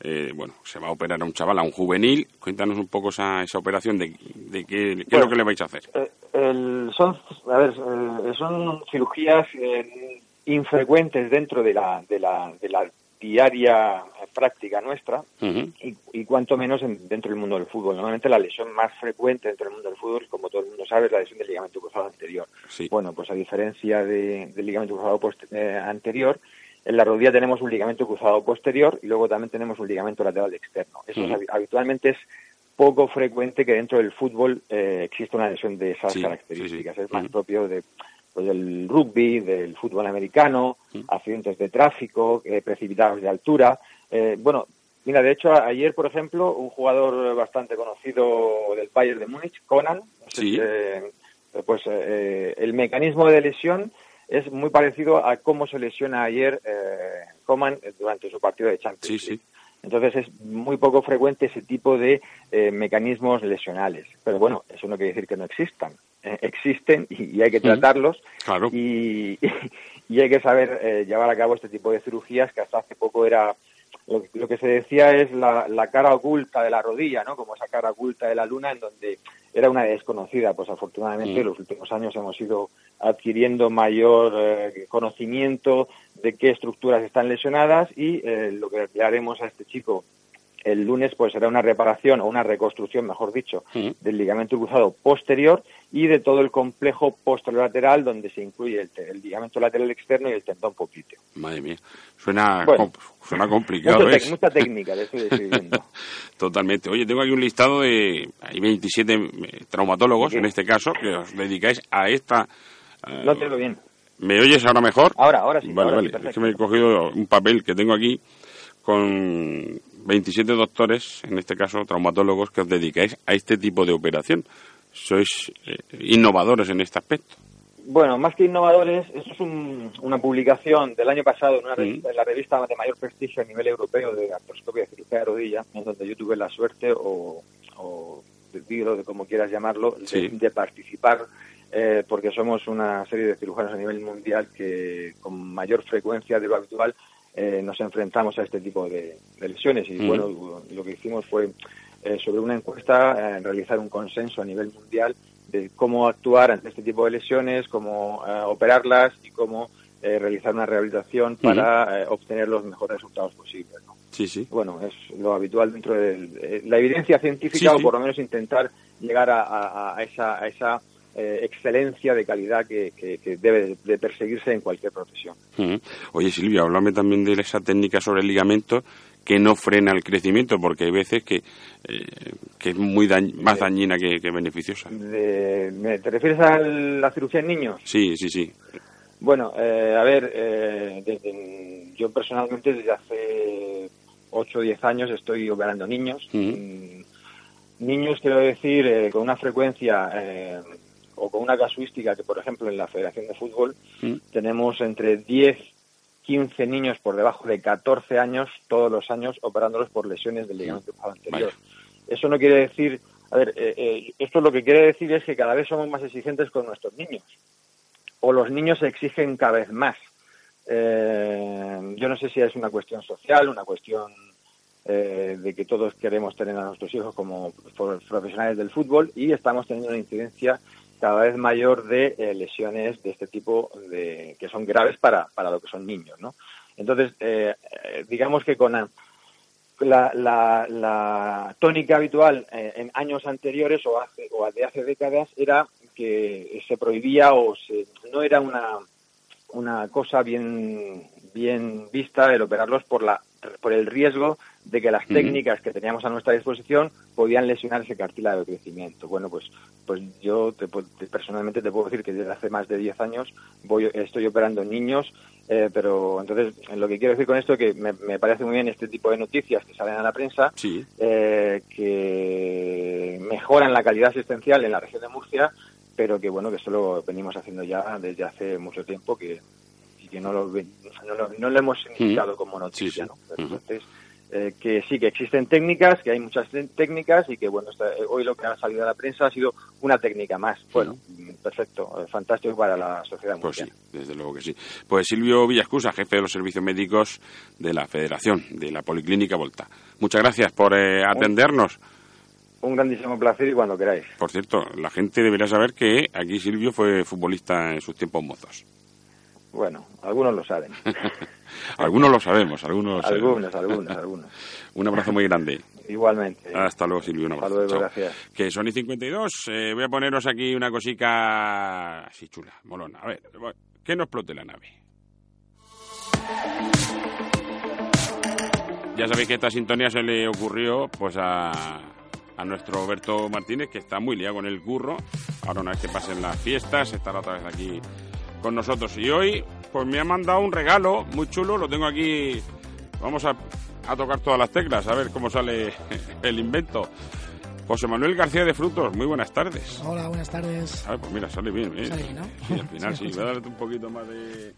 eh, bueno, se va a operar a un chaval, a un juvenil. Cuéntanos un poco esa, esa operación, de, de qué, qué es lo que le vais a hacer. Eh, el- son, a ver, eh, son cirugías eh, infrecuentes dentro de la, de la, de la diaria práctica nuestra y, y cuanto menos en- dentro del mundo del fútbol. Normalmente la lesión más frecuente dentro del mundo del fútbol, como todo el mundo sabe, es la lesión del ligamento cruzado anterior. Bueno, pues a diferencia de- del ligamento cruzado post- eh, anterior, en la rodilla tenemos un ligamento cruzado posterior y luego también tenemos un ligamento lateral externo. Eso es habitualmente es poco frecuente que dentro del fútbol eh, exista una lesión de esas Sí, características. sí, sí. Es más propio de, pues, del rugby, del fútbol americano, accidentes de tráfico, eh, precipitados de altura. Eh, bueno, mira, de hecho, a- ayer, por ejemplo, un jugador bastante conocido del Bayern de Múnich, Conan, Sí. eh, pues eh, el mecanismo de lesión es muy parecido a cómo se lesiona ayer eh, Coman durante su partido de Champions League. Entonces es muy poco frecuente ese tipo de eh, mecanismos lesionales. Pero bueno, eso no quiere decir que no existan. Eh, existen y, y hay que tratarlos y, y hay que saber eh, llevar a cabo este tipo de cirugías que hasta hace poco era lo, lo que se decía es la, la cara oculta de la rodilla, ¿no? Como esa cara oculta de la luna en donde era una desconocida. Pues afortunadamente Mm. en los últimos años hemos ido adquiriendo mayor eh, conocimiento de qué estructuras están lesionadas y eh, lo que le haremos a este chico el lunes pues será una reparación o una reconstrucción, mejor dicho, del ligamento cruzado posterior y de todo el complejo posterolateral donde se incluye el, ligamento lateral externo y el tendón popliteo. Madre mía, suena, Bueno. com- suena complicado. Tec- mucha técnica de eso escribiendo. Totalmente. Oye, tengo aquí un listado de... Hay 27 eh, traumatólogos, en este caso, que os dedicáis a esta... eh, No te oigo bien. ¿Me oyes ahora mejor? Ahora, ahora sí. Vale, ahora vale. sí, es que me he cogido un papel que tengo aquí con 27 doctores, en este caso traumatólogos, que os dedicáis a este tipo de operación. Sois eh, innovadores en este aspecto. Bueno, más que innovadores, esto es un- una publicación del año pasado en, una revista- en la revista de mayor prestigio a nivel europeo de artroscopia y cirugía de rodilla, en donde yo tuve la suerte o, o el tiro, de como quieras llamarlo, de, de participar, eh, porque somos una serie de cirujanos a nivel mundial que con mayor frecuencia de lo habitual eh, nos enfrentamos a este tipo de, de lesiones. Y Mm. bueno, lo que hicimos fue eh, sobre una encuesta eh, realizar un consenso a nivel mundial de cómo actuar ante este tipo de lesiones, cómo eh, operarlas y cómo eh, realizar una rehabilitación para obtener los mejores resultados posibles. ¿no? Sí, sí. Bueno, es lo habitual dentro de la evidencia científica Sí, o por lo menos intentar llegar a, a- a esa, a esa eh, excelencia de calidad que, que- que debe de perseguirse en cualquier profesión. Oye, Silvia, háblame también de esa técnica sobre el ligamento que no frena el crecimiento, porque hay veces que, eh, que es muy dañ- más dañina que, que beneficiosa. De- ¿me- ¿Te refieres a la cirugía en niños? Sí, sí, sí. Bueno, eh, a ver, eh, desde- yo personalmente desde hace 8 o 10 años estoy operando niños. Mm, Niños, quiero decir, eh, con una frecuencia eh, o con una casuística que, por ejemplo, en la Federación de Fútbol tenemos entre 10, 15 niños por debajo de 14 años todos los años operándolos por lesiones del ligamento cruzado anterior. Eso no quiere decir, a ver, eh, eh, esto lo que quiere decir es que cada vez somos más exigentes con nuestros niños o los niños se exigen cada vez más. Eh, yo no sé si es una cuestión social, una cuestión eh, de que todos queremos tener a nuestros hijos como pro- profesionales del fútbol y estamos teniendo una incidencia cada vez mayor de eh, lesiones de este tipo de, que son graves para, para lo que son niños, ¿no? Entonces, eh, eh, digamos que con la, la, la tónica habitual en años anteriores o, hace, o de hace décadas era que se prohibía o se, no era una, una cosa bien, bien vista el operarlos por, la, por el riesgo de que las técnicas que teníamos a nuestra disposición podían lesionar ese cartílago de crecimiento. Bueno, pues, pues yo te personalmente te puedo decir que desde hace más de 10 años voy, estoy operando niños, eh, pero entonces lo que quiero decir con esto es que me, me parece muy bien este tipo de noticias que salen a la prensa, Sí. eh, que mejoran la calidad asistencial en la región de Murcia, pero que bueno, que esto lo venimos haciendo ya desde hace mucho tiempo que, y que no lo, no lo, no lo hemos indicado como noticia, ¿no? Entonces, eh, que sí, que existen técnicas, que hay muchas técnicas y que bueno, eh, hoy lo que ha salido a la prensa ha sido una técnica más. Bueno, perfecto, eh, fantástico para la sociedad Pues sí, desde luego que sí. Pues Silvio Villascusa, jefe de los servicios médicos de la Federación, de la Policlínica Volta. Muchas gracias por eh, atendernos. Un grandísimo placer y cuando queráis. Por cierto, la gente debería saber que aquí Silvio fue futbolista en sus tiempos mozos. Bueno, algunos lo saben. algunos lo sabemos, algunos sabemos. algunos, algunos, algunos. Un abrazo muy grande. Igualmente. Hasta luego, Silvio. Un abrazo. luego, Chao. gracias. Que son y 52. eh, voy a poneros aquí una cosica así chula, molona. A ver, que no explote la nave. Ya sabéis que esta sintonía se le ocurrió pues a, a nuestro Roberto Martínez, que está muy liado con el curro. Ahora una vez que pasen las fiestas, estará otra vez aquí con nosotros. Y hoy pues me ha mandado un regalo muy chulo, lo tengo aquí. Vamos a, a tocar todas las teclas, a ver cómo sale el invento. José Manuel García de Frutos, muy buenas tardes. Hola, buenas tardes. A ver, pues mira, sale bien. ¿eh? Sale bien, ¿no? Sí, al final Sí. Voy a darte un poquito más de,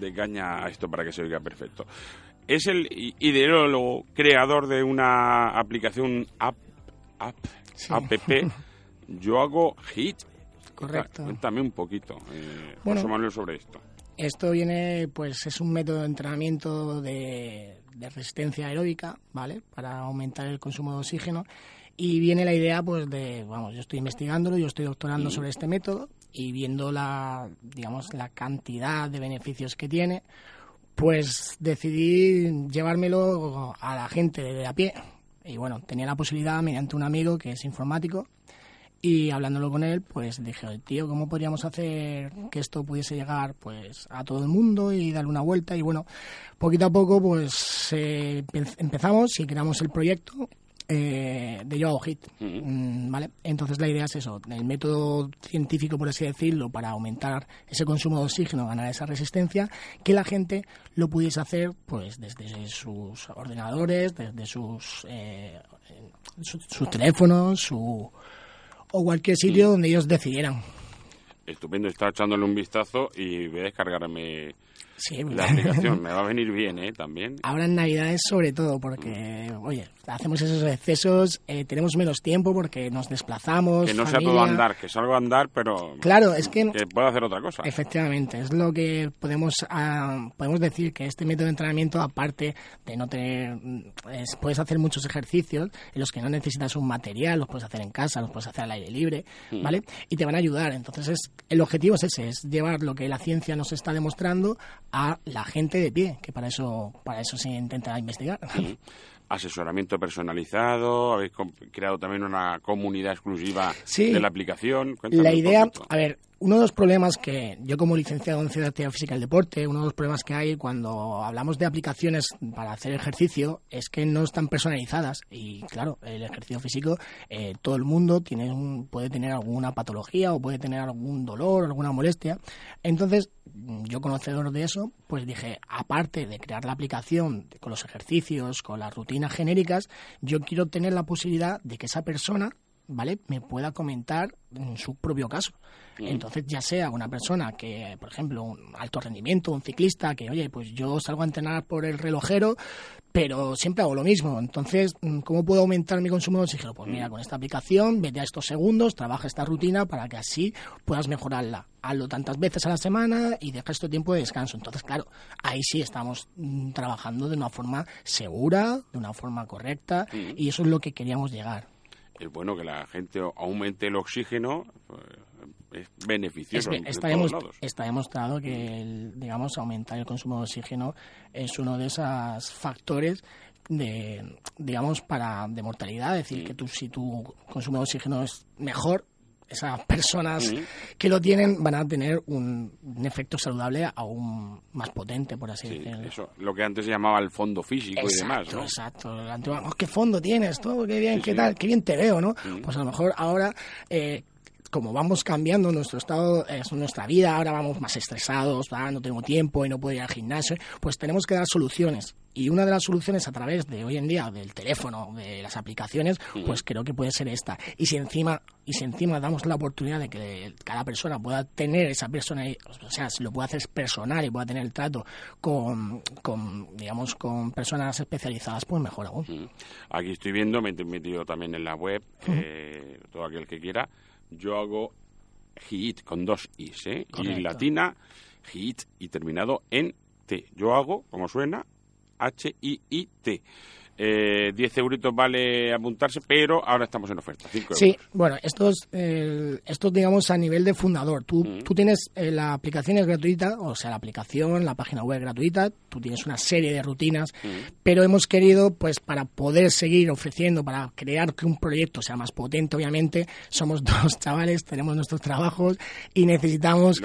de caña a esto para que se oiga perfecto. Es el ideólogo, creador de una aplicación app, app, app, Yo hago hit. Correcto. Cuéntame un poquito, eh, Bueno. José Manuel, sobre esto. Esto viene, pues es un método de entrenamiento de, resistencia aeróbica, ¿vale? Para aumentar el consumo de oxígeno. Y viene la idea, pues, de, vamos, yo estoy investigándolo, yo estoy doctorando sobre este método y viendo la, digamos, la cantidad de beneficios que tiene, pues decidí llevármelo a la gente de a pie. Y bueno, tenía la posibilidad mediante un amigo que es informático y hablándolo con él, pues dije, "Oye, tío, ¿cómo podríamos hacer que esto pudiese llegar pues a todo el mundo y darle una vuelta? Y bueno, poquito a poco pues eh, empe- empezamos y creamos el proyecto eh, de Yo Hago Hit, Mm, ¿vale? Entonces la idea es eso, el método científico, por así decirlo, para aumentar ese consumo de oxígeno, ganar esa resistencia, que la gente lo pudiese hacer pues desde sus ordenadores, desde sus, eh, su- sus teléfonos, su o cualquier sitio donde ellos decidieran. Estupendo, está echándole un vistazo y voy a descargarme Sí, la aplicación. Me va a venir bien, ¿eh? También. Ahora en Navidades sobre todo, porque, oye, hacemos esos excesos, eh, tenemos menos tiempo porque nos desplazamos. Que no sea todo andar, que salgo a andar, pero... Claro, es que- Que hacer otra cosa. Efectivamente, es lo que podemos ah, podemos decir que este método de entrenamiento, aparte de no tener, mm, es- puedes hacer muchos ejercicios en los que no necesitas un material, los puedes hacer en casa, los puedes hacer al aire libre, Mm. ¿vale? Y te van a ayudar. Entonces, es, el objetivo es ese, es llevar lo que la ciencia nos está demostrando a la gente de pie, que para eso para eso se intenta investigar. Asesoramiento personalizado, habéis creado también una comunidad exclusiva Sí. de la aplicación. Cuéntame La idea, a ver, uno de los problemas que yo como licenciado en Ciencia Actividad Física y el Deporte, uno de los problemas que hay cuando hablamos de aplicaciones para hacer ejercicio es que no están personalizadas y claro, el ejercicio físico eh, todo el mundo tiene un- puede tener alguna patología o puede tener algún dolor, alguna molestia. Entonces, yo conocedor de eso, pues dije, aparte de crear la aplicación con los ejercicios, con las rutinas genéricas, yo quiero tener la posibilidad de que esa persona ¿vale? Me pueda comentar en su propio caso. Mm. Entonces, ya sea una persona que, por ejemplo, un alto rendimiento, un ciclista, que, oye, pues yo salgo a entrenar por el relojero, pero siempre hago lo mismo. Entonces, mm, ¿cómo puedo aumentar mi consumo de oxígeno? Pues mira, con esta aplicación, vete a estos segundos, trabaja esta rutina para que así puedas mejorarla. Hazlo tantas veces a la semana y deja este tiempo de descanso. Entonces, claro, ahí sí estamos mm, trabajando de una forma segura, de una forma correcta, y eso es lo que queríamos llegar. Es bueno que la gente aumente el oxígeno, eh, es beneficioso Es está, todos lados. está demostrado que, el, digamos, aumentar el consumo de oxígeno es uno de esos factores de, digamos, para de mortalidad. Es decir, que tú, si tu consumo de oxígeno es mejor, esas personas que lo tienen van a tener un, un efecto saludable aún más potente, por así Sí, decirlo. eso, lo que antes se llamaba el fondo físico y demás, Exacto, ¿no? exacto. Antiguo, "Oh, qué fondo tienes, todo, qué bien, Sí, qué sí. tal, qué bien te veo, ¿no? Pues a lo mejor ahora, eh, como vamos cambiando nuestro estado, eh, nuestra vida, ahora vamos más estresados, ah, no tengo tiempo y no puedo ir al gimnasio, pues tenemos que dar soluciones. Y una de las soluciones a través de hoy en día del teléfono, de las aplicaciones, pues creo que puede ser esta. Y si encima y si encima damos la oportunidad de que cada persona pueda tener esa persona, o sea, si lo pueda hacer personal y pueda tener el trato con, con digamos, con personas especializadas, pues mejor aún. Aquí estoy viendo, me he metido también en la web, eh, todo aquel que quiera. Yo hago hit con dos is, ¿eh? Y latina, hit y terminado en T. Yo hago, como suena, H-I-I-T. Eh, 10 euritos vale apuntarse, pero ahora estamos en oferta, 5 euros. Sí, bueno, esto es, eh, esto es, digamos, a nivel de fundador. Tú, Mm. tú tienes, eh, la aplicación es gratuita, o sea, la aplicación, la página web es gratuita, tú tienes una serie de rutinas, pero hemos querido, pues, para poder seguir ofreciendo, para crear que un proyecto sea más potente, obviamente, somos dos chavales, tenemos nuestros trabajos y necesitamos...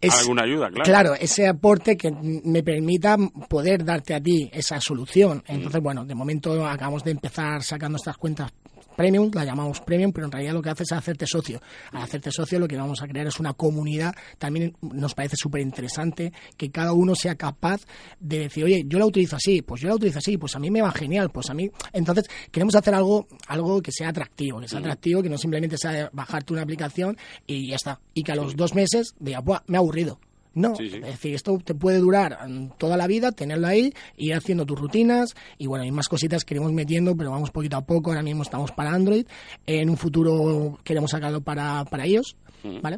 es- Alguna ayuda, claro. Claro, ese aporte que me permita poder darte a ti esa solución. Entonces, bueno, de momento acabamos de empezar sacando estas cuentas premium, la llamamos premium, pero en realidad lo que hace es hacerte socio. Al hacerte socio lo que vamos a crear es una comunidad, también nos parece súper interesante que cada uno sea capaz de decir, oye, yo la utilizo así, pues yo la utilizo así, pues a mí me va genial, pues a mí... Entonces, queremos hacer algo, algo que sea atractivo, que sea atractivo, que no simplemente sea bajarte una aplicación y ya está. Y que a los dos meses diga, "Buah, me ha aburrido. No, Sí, sí. es decir, esto te puede durar mm, toda la vida, tenerlo ahí, ir haciendo tus rutinas y bueno, hay más cositas que iremos metiendo, pero vamos poquito a poco. Ahora mismo estamos para Android, en un futuro queremos sacarlo para, para iOS, Mm. ¿vale?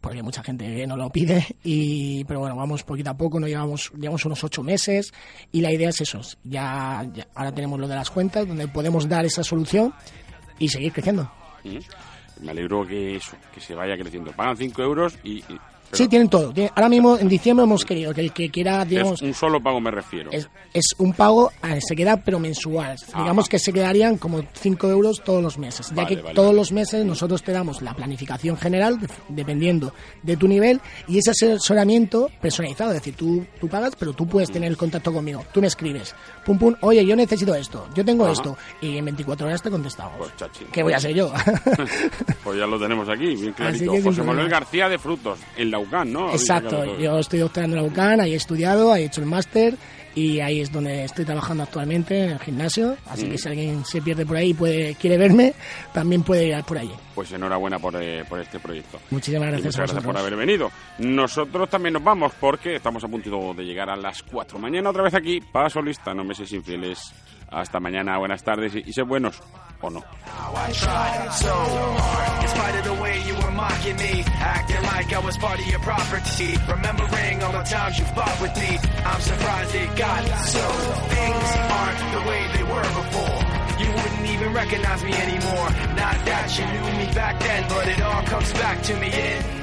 Porque mucha gente no lo pide, y pero bueno, vamos poquito a poco, no llevamos, llevamos unos ocho meses y la idea es eso, ya, ya- ahora tenemos lo de las cuentas donde podemos dar esa solución y seguir creciendo. Mm. Me alegro que eso, que se vaya creciendo. Pagan 5 euros y... y- pero Sí, tienen todo. Ahora mismo en diciembre hemos querido que el que quiera, digamos, es un solo pago me refiero. Es, es un pago, se queda pero mensual. Digamos que se quedarían como 5 euros todos los meses. Ya Vale, que vale, todos los meses nosotros te damos la planificación general, de- dependiendo de tu nivel, y ese asesoramiento personalizado. Es decir, tú, tú pagas, pero tú puedes tener el contacto conmigo. Tú me escribes, pum pum, oye, yo necesito esto, yo tengo Ajá. esto, y en 24 horas te contestamos. Pues chachi. ¿Qué voy a hacer yo? Pues ya lo tenemos aquí, bien clarito. José. Manuel García de Frutos, en Exacto, yo estoy doctorando en la UCAN, ahí he estudiado, ahí he hecho el máster y ahí es donde estoy trabajando actualmente en el gimnasio, así Mm. que si alguien se pierde por ahí y puede, quiere verme, también puede ir por allí. Pues enhorabuena por, eh, por este proyecto. Muchísimas Y gracias muchas gracias por haber venido. Nosotros también nos vamos porque estamos a punto de llegar a las 4. Mañana otra vez aquí, paso lista, no me infieles. Hasta mañana, buenas tardes y, y sé buenos o no. I'm surprised it got so. Things aren't the way they were before. You wouldn't even recognize me anymore. Not that you knew me back then, but it all comes back to me in